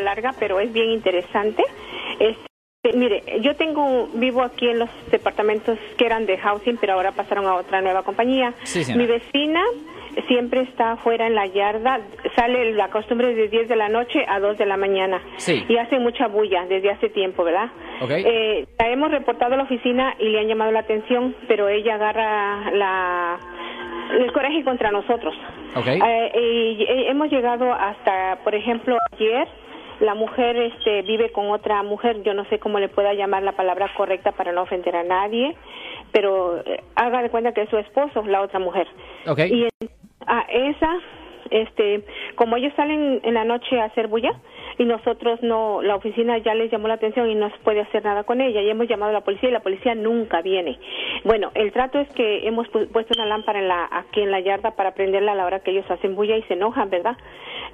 larga, pero es bien interesante. Este, mire, yo tengo, vivo aquí en los departamentos que eran de housing, pero ahora pasaron a otra nueva compañía. Mi vecina siempre está afuera en la yarda, sale la costumbre de 10 de la noche a 2 de la mañana. Y hace mucha bulla desde hace tiempo, ¿verdad? Eh, la hemos reportado a la oficina y le han llamado la atención, pero ella agarra la el coraje contra nosotros. Eh, y, hemos llegado hasta, por ejemplo, ayer la mujer este, vive con otra mujer, yo no sé cómo le pueda llamar la palabra correcta para no ofender a nadie, pero eh, haga de cuenta que es su esposo, la otra mujer. Y a esa, este, como ellos salen en la noche a hacer bulla y nosotros no, la oficina ya les llamó la atención y no se puede hacer nada con ella y hemos llamado a la policía y la policía nunca viene. Bueno, el trato es que hemos puesto una lámpara en la, aquí en la yarda para prenderla a la hora que ellos hacen bulla y se enojan, ¿verdad?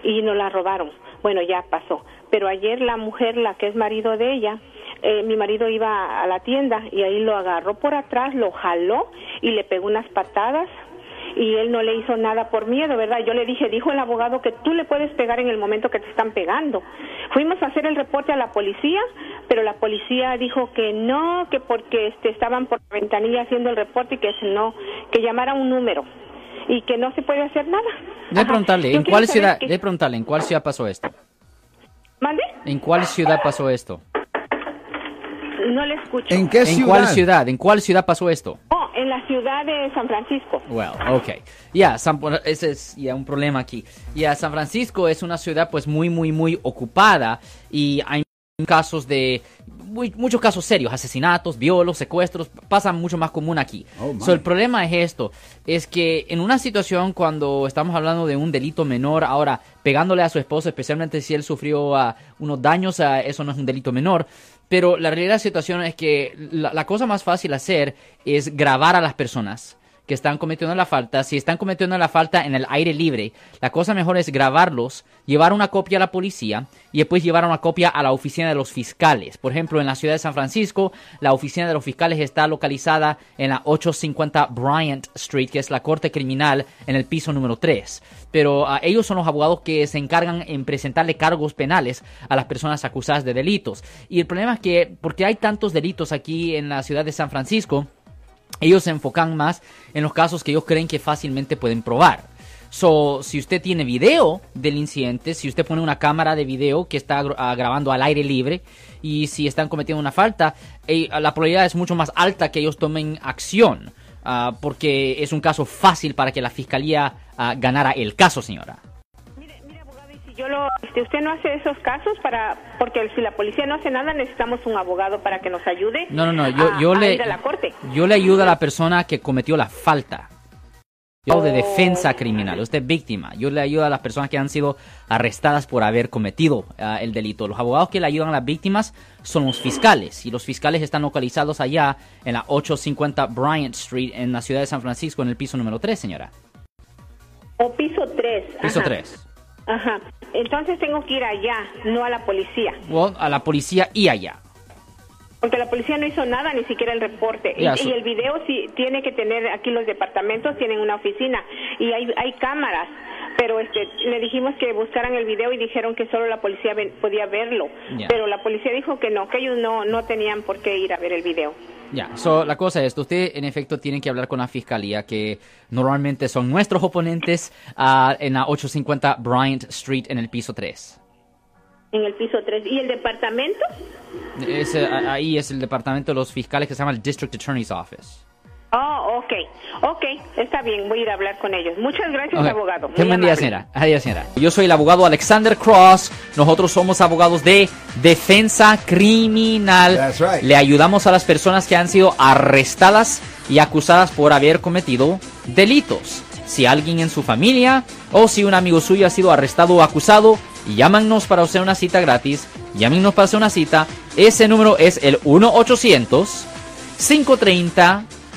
Y nos la robaron. Bueno, ya pasó. Pero ayer la mujer, la que es marido de ella, eh, mi marido iba a la tienda y ahí lo agarró por atrás, lo jaló y le pegó unas patadas y él no le hizo nada por miedo, ¿verdad? Yo le dije, dijo el abogado que tú le puedes pegar en el momento que te están pegando. Fuimos a hacer el reporte a la policía, pero la policía dijo que no, que porque este, estaban por la ventanilla haciendo el reporte y que no, que llamara un número y que no se puede hacer nada. De preguntarle, ¿en cuál ciudad, de preguntarle, ¿en cuál ciudad pasó esto? ¿Mande? ¿En cuál ciudad pasó esto? No le escucho. ¿En qué ciudad? ¿En cuál ciudad? ¿En cuál ciudad pasó esto? En la ciudad de San Francisco. Well, okay. Ya, ese es ya un problema aquí. Ya, San Francisco es una ciudad pues muy, muy, muy ocupada y hay casos de muchos casos serios, asesinatos, violos, secuestros, pasa mucho más común aquí. Oh, el problema es esto, es que en una situación cuando estamos hablando de un delito menor, ahora pegándole a su esposo, especialmente si él sufrió uh, unos daños, uh, eso no es un delito menor, pero la realidad de la situación es que la, cosa más fácil hacer es grabar a las personas que están cometiendo la falta. Si están cometiendo la falta en el aire libre, la cosa mejor es grabarlos, llevar una copia a la policía y después llevar una copia a la oficina de los fiscales. Por ejemplo, en la ciudad de San Francisco, la oficina de los fiscales está localizada en la 850 Bryant Street, que es la corte criminal en el piso número 3 pero ah, ellos son los abogados que se encargan en presentarle cargos penales a las personas acusadas de delitos. Y el problema es que, porque hay tantos delitos aquí en la ciudad de San Francisco, ellos se enfocan más en los casos que ellos creen que fácilmente pueden probar. So, si usted tiene video del incidente, si usted pone una cámara de video que está ah, grabando al aire libre y si están cometiendo una falta, eh, la probabilidad es mucho más alta que ellos tomen acción. Ah, porque es un caso fácil para que la fiscalía ah, ganara el caso, señora. Yo lo, este, usted no hace esos casos para, porque si la policía no hace nada, necesitamos un abogado para que nos ayude. No, no, no, yo, yo le, a la corte. yo le ayudo a la persona que cometió la falta. Yo de defensa criminal, usted es víctima. Yo le ayudo a las personas que han sido arrestadas por haber cometido ah, el delito. Los abogados que le ayudan a las víctimas son los fiscales. Y los fiscales están localizados allá en la 850 Bryant Street en la ciudad de San Francisco, en el piso número 3, señora. O piso 3. Piso 3. Ajá. Entonces tengo que ir allá, no a la policía. A la policía y allá. Porque la policía no hizo nada, ni siquiera el reporte. y, el video sí tiene que tener, aquí los departamentos tienen una oficina y hay, hay cámaras. Pero este, le dijimos que buscaran el video y dijeron que solo la policía podía verlo. Pero la policía dijo que no, que ellos no, no tenían por qué ir a ver el video. Ya, so, la cosa es, usted en efecto tiene que hablar con la fiscalía, que normalmente son nuestros oponentes uh, en la 850 Bryant Street en el piso 3 en el piso 3. ¿Y el departamento? ahí es el departamento de los fiscales que se llama el District Attorney's Office. Ok. Ok, está bien, voy a ir a hablar con ellos. Muchas gracias, abogado. Qué buen día, señora. Adiós, señora. Yo soy el abogado Alexander Cross. Nosotros somos abogados de defensa criminal. Le ayudamos a las personas que han sido arrestadas y acusadas por haber cometido delitos. Si alguien en su familia o si un amigo suyo ha sido arrestado o acusado, llámanos para hacer una cita gratis. Llámenos para hacer una cita. Ese número es el